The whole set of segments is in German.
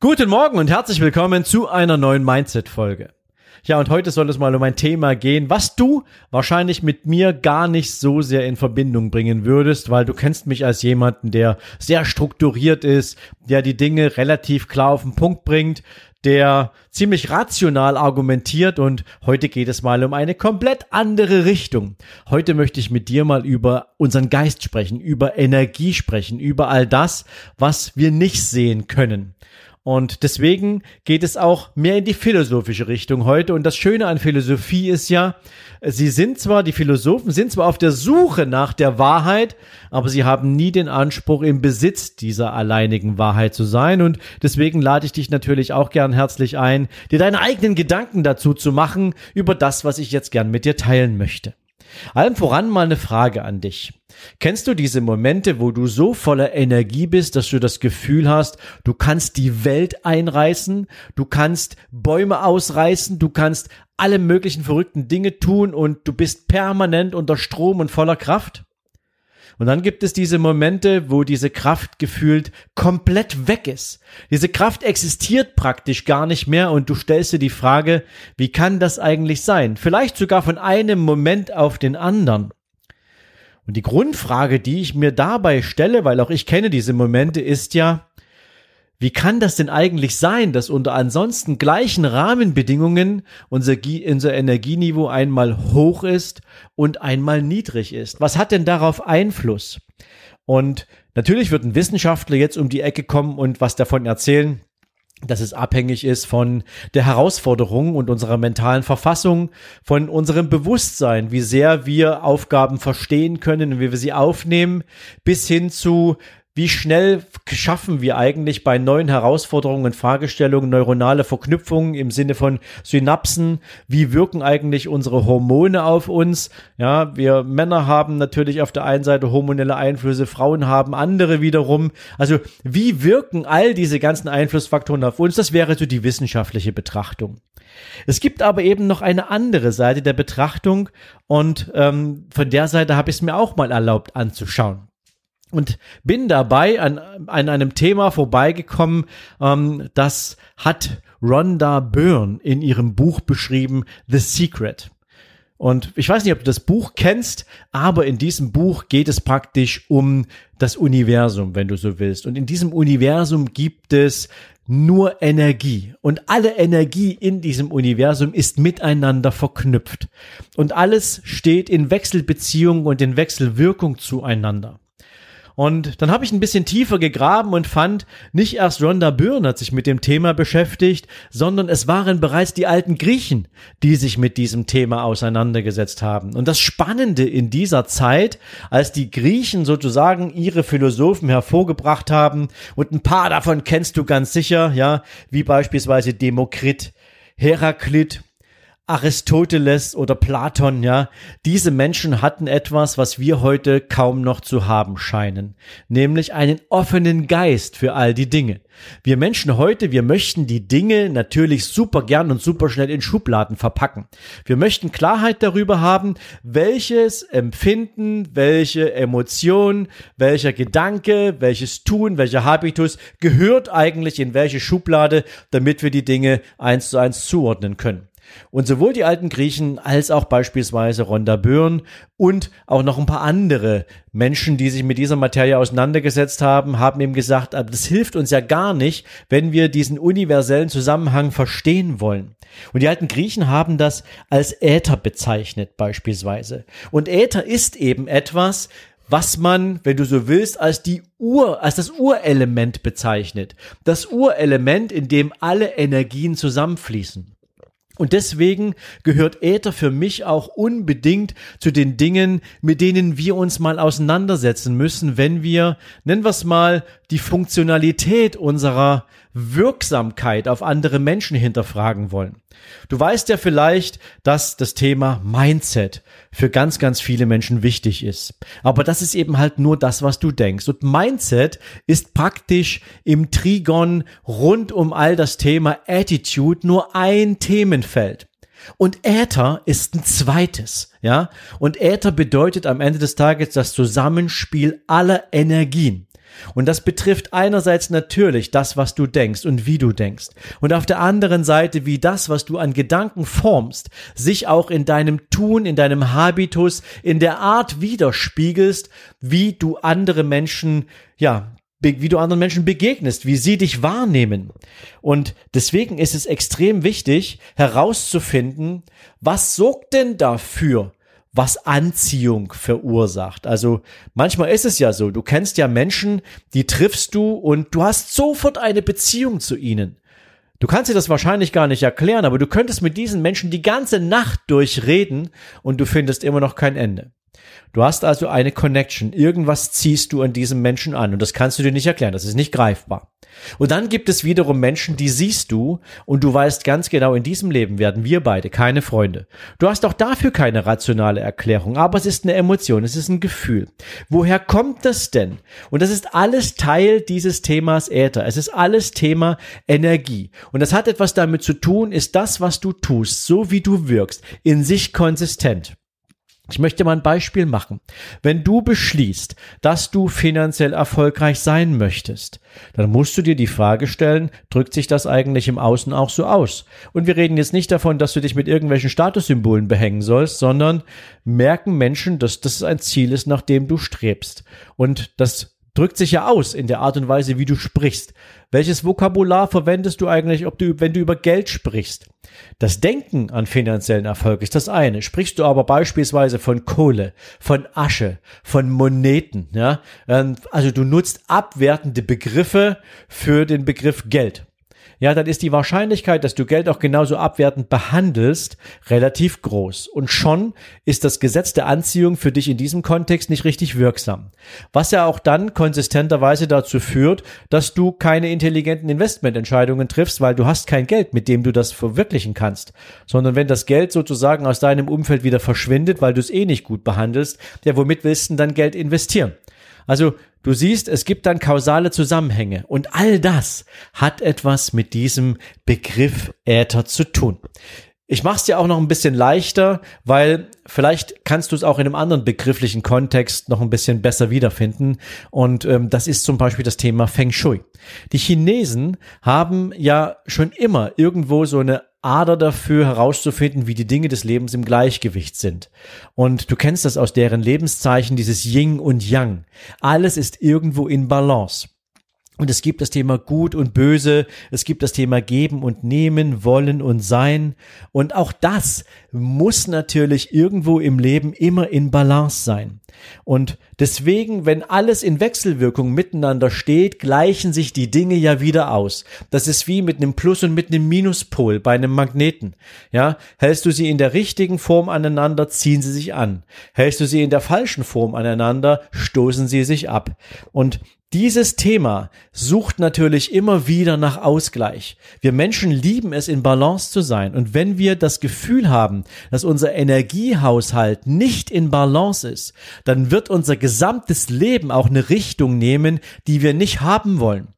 Guten Morgen und herzlich willkommen zu einer neuen Mindset-Folge. Ja, und heute soll es mal um ein Thema gehen, was du wahrscheinlich mit mir gar nicht so sehr in Verbindung bringen würdest, weil du kennst mich als jemanden, der sehr strukturiert ist, der die Dinge relativ klar auf den Punkt bringt, der ziemlich rational argumentiert und heute geht es mal um eine komplett andere Richtung. Heute möchte ich mit dir mal über unseren Geist sprechen, über Energie sprechen, über all das, was wir nicht sehen können. Und deswegen geht es auch mehr in die philosophische Richtung heute. Und das Schöne an Philosophie ist ja, sie sind zwar, die Philosophen sind zwar auf der Suche nach der Wahrheit, aber sie haben nie den Anspruch, im Besitz dieser alleinigen Wahrheit zu sein. Und deswegen lade ich dich natürlich auch gern herzlich ein, dir deine eigenen Gedanken dazu zu machen über das, was ich jetzt gern mit dir teilen möchte. Allem voran mal eine Frage an dich. Kennst du diese Momente, wo du so voller Energie bist, dass du das Gefühl hast, du kannst die Welt einreißen, du kannst Bäume ausreißen, du kannst alle möglichen verrückten Dinge tun und du bist permanent unter Strom und voller Kraft? Und dann gibt es diese Momente, wo diese Kraft gefühlt komplett weg ist. Diese Kraft existiert praktisch gar nicht mehr und du stellst dir die Frage, wie kann das eigentlich sein? Vielleicht sogar von einem Moment auf den anderen. Und die Grundfrage, die ich mir dabei stelle, weil auch ich kenne diese Momente, ist ja, wie kann das denn eigentlich sein, dass unter ansonsten gleichen Rahmenbedingungen unser, unser Energieniveau einmal hoch ist und einmal niedrig ist? Was hat denn darauf Einfluss? Und natürlich wird ein Wissenschaftler jetzt um die Ecke kommen und was davon erzählen, dass es abhängig ist von der Herausforderung und unserer mentalen Verfassung, von unserem Bewusstsein, wie sehr wir Aufgaben verstehen können und wie wir sie aufnehmen, bis hin zu wie schnell schaffen wir eigentlich bei neuen Herausforderungen und Fragestellungen neuronale Verknüpfungen im Sinne von Synapsen? Wie wirken eigentlich unsere Hormone auf uns? Ja, wir Männer haben natürlich auf der einen Seite hormonelle Einflüsse, Frauen haben andere wiederum. Also wie wirken all diese ganzen Einflussfaktoren auf uns? Das wäre so die wissenschaftliche Betrachtung. Es gibt aber eben noch eine andere Seite der Betrachtung und ähm, von der Seite habe ich es mir auch mal erlaubt anzuschauen und bin dabei an, an einem Thema vorbeigekommen, ähm, das hat Rhonda Byrne in ihrem Buch beschrieben, The Secret. Und ich weiß nicht, ob du das Buch kennst, aber in diesem Buch geht es praktisch um das Universum, wenn du so willst. Und in diesem Universum gibt es nur Energie. Und alle Energie in diesem Universum ist miteinander verknüpft. Und alles steht in Wechselbeziehung und in Wechselwirkung zueinander. Und dann habe ich ein bisschen tiefer gegraben und fand, nicht erst Rhonda Byrne hat sich mit dem Thema beschäftigt, sondern es waren bereits die alten Griechen, die sich mit diesem Thema auseinandergesetzt haben. Und das Spannende in dieser Zeit, als die Griechen sozusagen ihre Philosophen hervorgebracht haben, und ein paar davon kennst du ganz sicher, ja, wie beispielsweise Demokrit, Heraklit, Aristoteles oder Platon, ja, diese Menschen hatten etwas, was wir heute kaum noch zu haben scheinen, nämlich einen offenen Geist für all die Dinge. Wir Menschen heute, wir möchten die Dinge natürlich super gern und super schnell in Schubladen verpacken. Wir möchten Klarheit darüber haben, welches Empfinden, welche Emotion, welcher Gedanke, welches Tun, welcher Habitus gehört eigentlich in welche Schublade, damit wir die Dinge eins zu eins zuordnen können. Und sowohl die alten Griechen als auch beispielsweise Rhonda Byrne und auch noch ein paar andere Menschen, die sich mit dieser Materie auseinandergesetzt haben, haben eben gesagt, das hilft uns ja gar nicht, wenn wir diesen universellen Zusammenhang verstehen wollen. Und die alten Griechen haben das als Äther bezeichnet beispielsweise. Und Äther ist eben etwas, was man, wenn du so willst, als die Ur, als das Urelement bezeichnet. Das Urelement, in dem alle Energien zusammenfließen. Und deswegen gehört Äther für mich auch unbedingt zu den Dingen, mit denen wir uns mal auseinandersetzen müssen, wenn wir, nennen wir es mal, die Funktionalität unserer Wirksamkeit auf andere Menschen hinterfragen wollen. Du weißt ja vielleicht, dass das Thema Mindset für ganz, ganz viele Menschen wichtig ist. Aber das ist eben halt nur das, was du denkst. Und Mindset ist praktisch im Trigon rund um all das Thema Attitude nur ein Themenfeld. Und Äther ist ein zweites, ja? Und Äther bedeutet am Ende des Tages das Zusammenspiel aller Energien. Und das betrifft einerseits natürlich das, was du denkst und wie du denkst. Und auf der anderen Seite, wie das, was du an Gedanken formst, sich auch in deinem Tun, in deinem Habitus, in der Art widerspiegelst, wie du andere Menschen, ja, wie du anderen Menschen begegnest, wie sie dich wahrnehmen. Und deswegen ist es extrem wichtig herauszufinden, was sorgt denn dafür, was Anziehung verursacht. Also manchmal ist es ja so, du kennst ja Menschen, die triffst du und du hast sofort eine Beziehung zu ihnen. Du kannst dir das wahrscheinlich gar nicht erklären, aber du könntest mit diesen Menschen die ganze Nacht durchreden und du findest immer noch kein Ende. Du hast also eine Connection. Irgendwas ziehst du an diesem Menschen an und das kannst du dir nicht erklären. Das ist nicht greifbar. Und dann gibt es wiederum Menschen, die siehst du und du weißt ganz genau, in diesem Leben werden wir beide keine Freunde. Du hast auch dafür keine rationale Erklärung, aber es ist eine Emotion, es ist ein Gefühl. Woher kommt das denn? Und das ist alles Teil dieses Themas Äther. Es ist alles Thema Energie. Und das hat etwas damit zu tun, ist das, was du tust, so wie du wirkst, in sich konsistent. Ich möchte mal ein Beispiel machen. Wenn du beschließt, dass du finanziell erfolgreich sein möchtest, dann musst du dir die Frage stellen, drückt sich das eigentlich im Außen auch so aus? Und wir reden jetzt nicht davon, dass du dich mit irgendwelchen Statussymbolen behängen sollst, sondern merken Menschen, dass das ein Ziel ist, nach dem du strebst. Und das drückt sich ja aus in der Art und Weise, wie du sprichst. Welches Vokabular verwendest du eigentlich, ob du, wenn du über Geld sprichst? Das Denken an finanziellen Erfolg ist das eine. Sprichst du aber beispielsweise von Kohle, von Asche, von Moneten, ja? Ähm, also du nutzt abwertende Begriffe für den Begriff Geld ja, dann ist die Wahrscheinlichkeit, dass du Geld auch genauso abwertend behandelst, relativ groß. Und schon ist das Gesetz der Anziehung für dich in diesem Kontext nicht richtig wirksam. Was ja auch dann konsistenterweise dazu führt, dass du keine intelligenten Investmententscheidungen triffst, weil du hast kein Geld, mit dem du das verwirklichen kannst. Sondern wenn das Geld sozusagen aus deinem Umfeld wieder verschwindet, weil du es eh nicht gut behandelst, ja, womit willst du dann Geld investieren? Also du siehst, es gibt dann kausale Zusammenhänge und all das hat etwas mit diesem Begriff Äther zu tun. Ich mache es dir auch noch ein bisschen leichter, weil vielleicht kannst du es auch in einem anderen begrifflichen Kontext noch ein bisschen besser wiederfinden. Und ähm, das ist zum Beispiel das Thema Feng Shui. Die Chinesen haben ja schon immer irgendwo so eine Ader dafür herauszufinden, wie die Dinge des Lebens im Gleichgewicht sind. Und du kennst das aus deren Lebenszeichen, dieses Yin und Yang. Alles ist irgendwo in Balance. Und es gibt das Thema Gut und Böse, es gibt das Thema Geben und Nehmen, Wollen und Sein. Und auch das muss natürlich irgendwo im Leben immer in Balance sein. Und deswegen, wenn alles in Wechselwirkung miteinander steht, gleichen sich die Dinge ja wieder aus. Das ist wie mit einem Plus und mit einem Minuspol bei einem Magneten. Ja, hältst du sie in der richtigen Form aneinander, ziehen sie sich an. Hältst du sie in der falschen Form aneinander, stoßen sie sich ab. Und dieses Thema sucht natürlich immer wieder nach Ausgleich. Wir Menschen lieben es, in Balance zu sein. Und wenn wir das Gefühl haben, dass unser Energiehaushalt nicht in Balance ist, dann wird unser gesamtes Leben auch eine Richtung nehmen, die wir nicht haben wollen.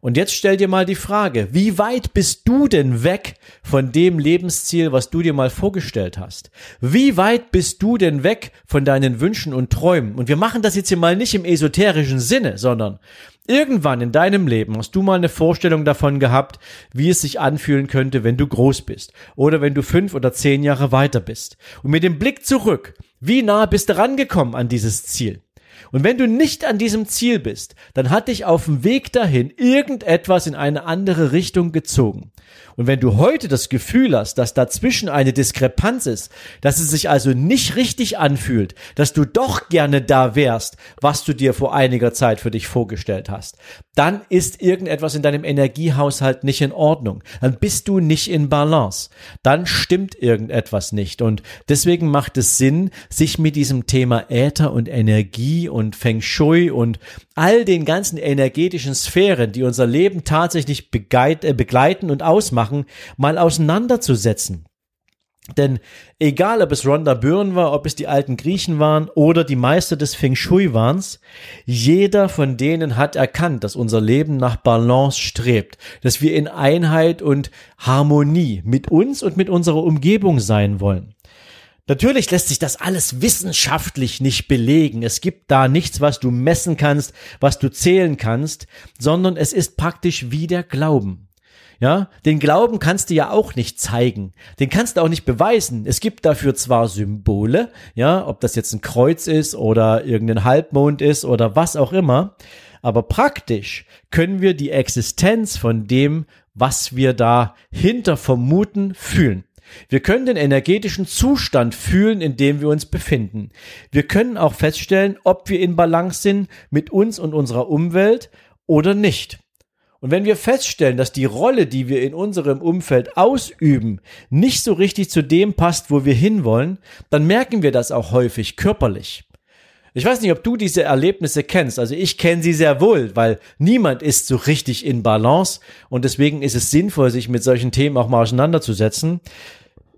Und jetzt stell dir mal die Frage, wie weit bist du denn weg von dem Lebensziel, was du dir mal vorgestellt hast? Wie weit bist du denn weg von deinen Wünschen und Träumen? Und wir machen das jetzt hier mal nicht im esoterischen Sinne, sondern irgendwann in deinem Leben hast du mal eine Vorstellung davon gehabt, wie es sich anfühlen könnte, wenn du groß bist oder wenn du fünf oder zehn Jahre weiter bist. Und mit dem Blick zurück, wie nah bist du rangekommen an dieses Ziel? Und wenn du nicht an diesem Ziel bist, dann hat dich auf dem Weg dahin irgendetwas in eine andere Richtung gezogen. Und wenn du heute das Gefühl hast, dass dazwischen eine Diskrepanz ist, dass es sich also nicht richtig anfühlt, dass du doch gerne da wärst, was du dir vor einiger Zeit für dich vorgestellt hast, dann ist irgendetwas in deinem Energiehaushalt nicht in Ordnung. Dann bist du nicht in Balance. Dann stimmt irgendetwas nicht. Und deswegen macht es Sinn, sich mit diesem Thema Äther und Energie und Feng Shui und all den ganzen energetischen Sphären, die unser Leben tatsächlich äh, begleiten und ausmachen, mal auseinanderzusetzen. Denn egal, ob es Rhonda Byrne war, ob es die alten Griechen waren oder die Meister des Feng Shui waren, jeder von denen hat erkannt, dass unser Leben nach Balance strebt, dass wir in Einheit und Harmonie mit uns und mit unserer Umgebung sein wollen. Natürlich lässt sich das alles wissenschaftlich nicht belegen. Es gibt da nichts, was du messen kannst, was du zählen kannst, sondern es ist praktisch wie der Glauben. Ja, den Glauben kannst du ja auch nicht zeigen. Den kannst du auch nicht beweisen. Es gibt dafür zwar Symbole, ja, ob das jetzt ein Kreuz ist oder irgendein Halbmond ist oder was auch immer, aber praktisch können wir die Existenz von dem, was wir da hinter vermuten, fühlen. Wir können den energetischen Zustand fühlen, in dem wir uns befinden. Wir können auch feststellen, ob wir in Balance sind mit uns und unserer Umwelt oder nicht. Und wenn wir feststellen, dass die Rolle, die wir in unserem Umfeld ausüben, nicht so richtig zu dem passt, wo wir hinwollen, dann merken wir das auch häufig körperlich. Ich weiß nicht, ob du diese Erlebnisse kennst. Also ich kenne sie sehr wohl, weil niemand ist so richtig in Balance und deswegen ist es sinnvoll, sich mit solchen Themen auch mal auseinanderzusetzen.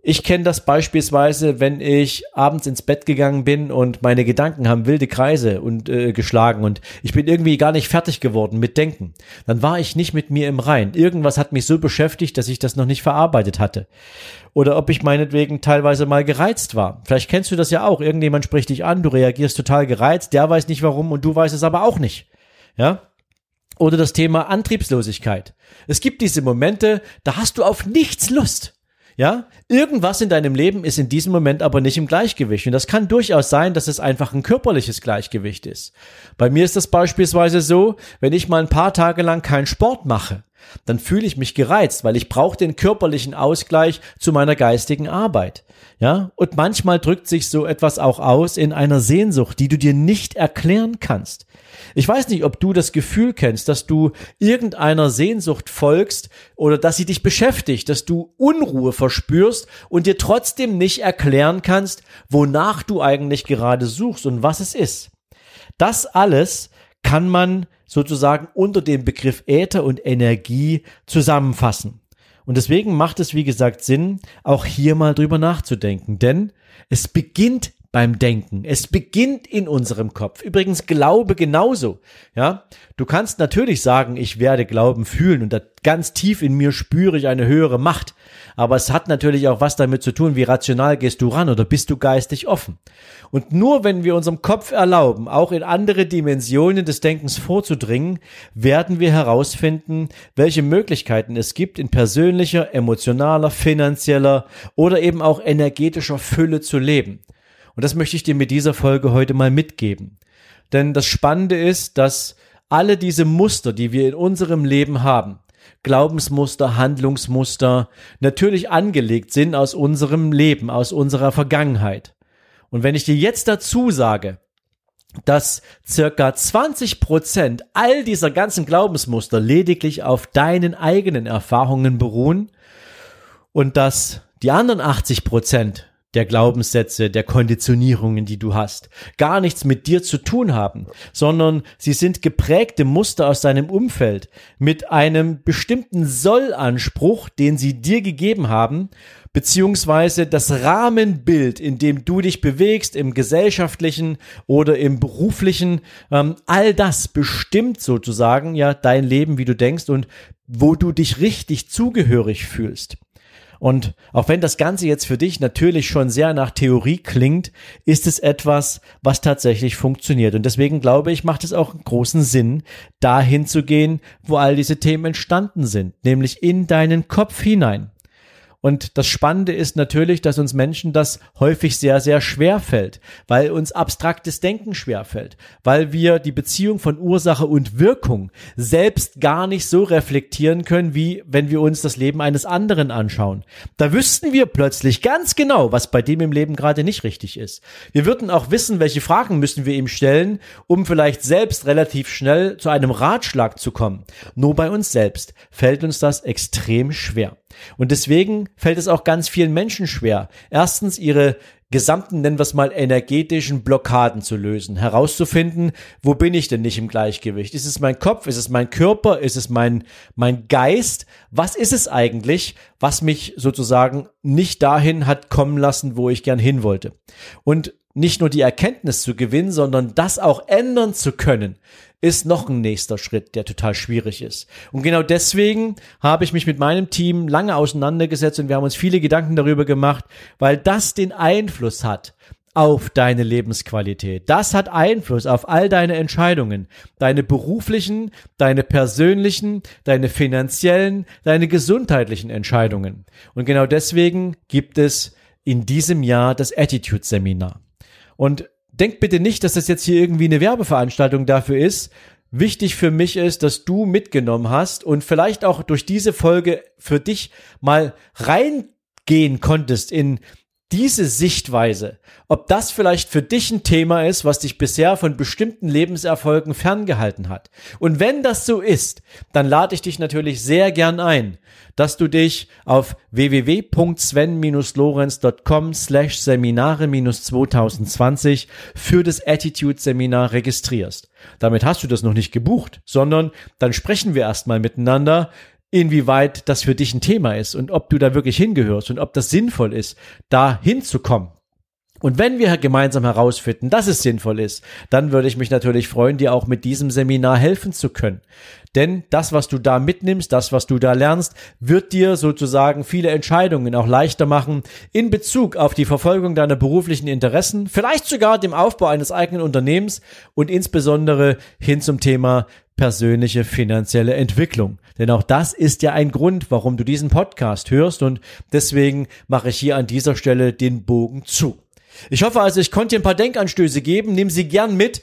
Ich kenne das beispielsweise, wenn ich abends ins Bett gegangen bin und meine Gedanken haben wilde Kreise und äh, geschlagen und ich bin irgendwie gar nicht fertig geworden mit Denken. Dann war ich nicht mit mir im Rein. Irgendwas hat mich so beschäftigt, dass ich das noch nicht verarbeitet hatte. Oder ob ich meinetwegen teilweise mal gereizt war. Vielleicht kennst du das ja auch. Irgendjemand spricht dich an, du reagierst total gereizt, der weiß nicht warum und du weißt es aber auch nicht. Ja? Oder das Thema Antriebslosigkeit. Es gibt diese Momente, da hast du auf nichts Lust. Ja, irgendwas in deinem Leben ist in diesem Moment aber nicht im Gleichgewicht. Und das kann durchaus sein, dass es einfach ein körperliches Gleichgewicht ist. Bei mir ist das beispielsweise so, wenn ich mal ein paar Tage lang keinen Sport mache, dann fühle ich mich gereizt, weil ich brauche den körperlichen Ausgleich zu meiner geistigen Arbeit. Ja, und manchmal drückt sich so etwas auch aus in einer Sehnsucht, die du dir nicht erklären kannst. Ich weiß nicht, ob du das Gefühl kennst, dass du irgendeiner Sehnsucht folgst oder dass sie dich beschäftigt, dass du Unruhe verspürst und dir trotzdem nicht erklären kannst, wonach du eigentlich gerade suchst und was es ist. Das alles kann man sozusagen unter dem Begriff Äther und Energie zusammenfassen. Und deswegen macht es, wie gesagt, Sinn, auch hier mal drüber nachzudenken. Denn es beginnt beim Denken. Es beginnt in unserem Kopf. Übrigens Glaube genauso. Ja, du kannst natürlich sagen, ich werde Glauben fühlen und ganz tief in mir spüre ich eine höhere Macht. Aber es hat natürlich auch was damit zu tun, wie rational gehst du ran oder bist du geistig offen. Und nur wenn wir unserem Kopf erlauben, auch in andere Dimensionen des Denkens vorzudringen, werden wir herausfinden, welche Möglichkeiten es gibt, in persönlicher, emotionaler, finanzieller oder eben auch energetischer Fülle zu leben. Und das möchte ich dir mit dieser Folge heute mal mitgeben. Denn das Spannende ist, dass alle diese Muster, die wir in unserem Leben haben, Glaubensmuster, Handlungsmuster, natürlich angelegt sind aus unserem Leben, aus unserer Vergangenheit. Und wenn ich dir jetzt dazu sage, dass circa 20 Prozent all dieser ganzen Glaubensmuster lediglich auf deinen eigenen Erfahrungen beruhen und dass die anderen 80 Prozent der Glaubenssätze, der Konditionierungen, die du hast, gar nichts mit dir zu tun haben, sondern sie sind geprägte Muster aus deinem Umfeld mit einem bestimmten Sollanspruch, den sie dir gegeben haben, beziehungsweise das Rahmenbild, in dem du dich bewegst, im gesellschaftlichen oder im beruflichen, ähm, all das bestimmt sozusagen ja dein Leben, wie du denkst und wo du dich richtig zugehörig fühlst. Und auch wenn das Ganze jetzt für dich natürlich schon sehr nach Theorie klingt, ist es etwas, was tatsächlich funktioniert. Und deswegen glaube ich, macht es auch großen Sinn, dahin zu gehen, wo all diese Themen entstanden sind, nämlich in deinen Kopf hinein. Und das Spannende ist natürlich, dass uns Menschen das häufig sehr, sehr schwer fällt, weil uns abstraktes Denken schwer fällt, weil wir die Beziehung von Ursache und Wirkung selbst gar nicht so reflektieren können, wie wenn wir uns das Leben eines anderen anschauen. Da wüssten wir plötzlich ganz genau, was bei dem im Leben gerade nicht richtig ist. Wir würden auch wissen, welche Fragen müssen wir ihm stellen, um vielleicht selbst relativ schnell zu einem Ratschlag zu kommen. Nur bei uns selbst fällt uns das extrem schwer. Und deswegen fällt es auch ganz vielen Menschen schwer, erstens ihre gesamten, nennen wir es mal, energetischen Blockaden zu lösen, herauszufinden, wo bin ich denn nicht im Gleichgewicht? Ist es mein Kopf? Ist es mein Körper? Ist es mein, mein Geist? Was ist es eigentlich, was mich sozusagen nicht dahin hat kommen lassen, wo ich gern hin wollte? Und nicht nur die Erkenntnis zu gewinnen, sondern das auch ändern zu können, ist noch ein nächster Schritt, der total schwierig ist. Und genau deswegen habe ich mich mit meinem Team lange auseinandergesetzt und wir haben uns viele Gedanken darüber gemacht, weil das den Einfluss hat auf deine Lebensqualität. Das hat Einfluss auf all deine Entscheidungen, deine beruflichen, deine persönlichen, deine finanziellen, deine gesundheitlichen Entscheidungen. Und genau deswegen gibt es in diesem Jahr das Attitude Seminar. Und denkt bitte nicht, dass das jetzt hier irgendwie eine Werbeveranstaltung dafür ist. Wichtig für mich ist, dass du mitgenommen hast und vielleicht auch durch diese Folge für dich mal reingehen konntest in diese Sichtweise, ob das vielleicht für dich ein Thema ist, was dich bisher von bestimmten Lebenserfolgen ferngehalten hat. Und wenn das so ist, dann lade ich dich natürlich sehr gern ein, dass du dich auf www.sven-lorenz.com slash Seminare-2020 für das Attitude-Seminar registrierst. Damit hast du das noch nicht gebucht, sondern dann sprechen wir erstmal miteinander, inwieweit das für dich ein Thema ist und ob du da wirklich hingehörst und ob das sinnvoll ist, da hinzukommen. Und wenn wir gemeinsam herausfinden, dass es sinnvoll ist, dann würde ich mich natürlich freuen, dir auch mit diesem Seminar helfen zu können. Denn das, was du da mitnimmst, das, was du da lernst, wird dir sozusagen viele Entscheidungen auch leichter machen in Bezug auf die Verfolgung deiner beruflichen Interessen, vielleicht sogar dem Aufbau eines eigenen Unternehmens und insbesondere hin zum Thema persönliche finanzielle Entwicklung. Denn auch das ist ja ein Grund, warum du diesen Podcast hörst und deswegen mache ich hier an dieser Stelle den Bogen zu. Ich hoffe also, ich konnte dir ein paar Denkanstöße geben. Nimm sie gern mit.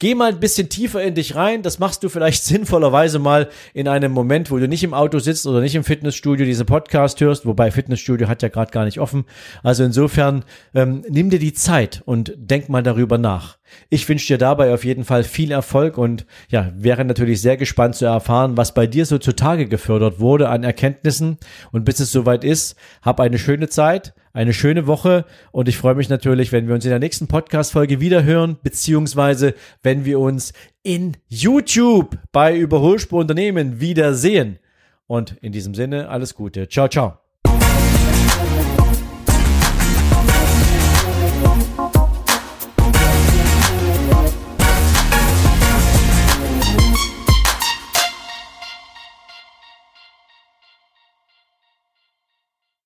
Geh mal ein bisschen tiefer in dich rein. Das machst du vielleicht sinnvollerweise mal in einem Moment, wo du nicht im Auto sitzt oder nicht im Fitnessstudio diesen Podcast hörst. Wobei Fitnessstudio hat ja gerade gar nicht offen. Also insofern ähm, nimm dir die Zeit und denk mal darüber nach. Ich wünsche dir dabei auf jeden Fall viel Erfolg und ja, wäre natürlich sehr gespannt zu erfahren, was bei dir so zutage gefördert wurde an Erkenntnissen. Und bis es soweit ist, hab eine schöne Zeit eine schöne Woche und ich freue mich natürlich, wenn wir uns in der nächsten Podcast-Folge wieder hören, beziehungsweise wenn wir uns in YouTube bei Überholspur Unternehmen wiedersehen. Und in diesem Sinne alles Gute. Ciao, ciao.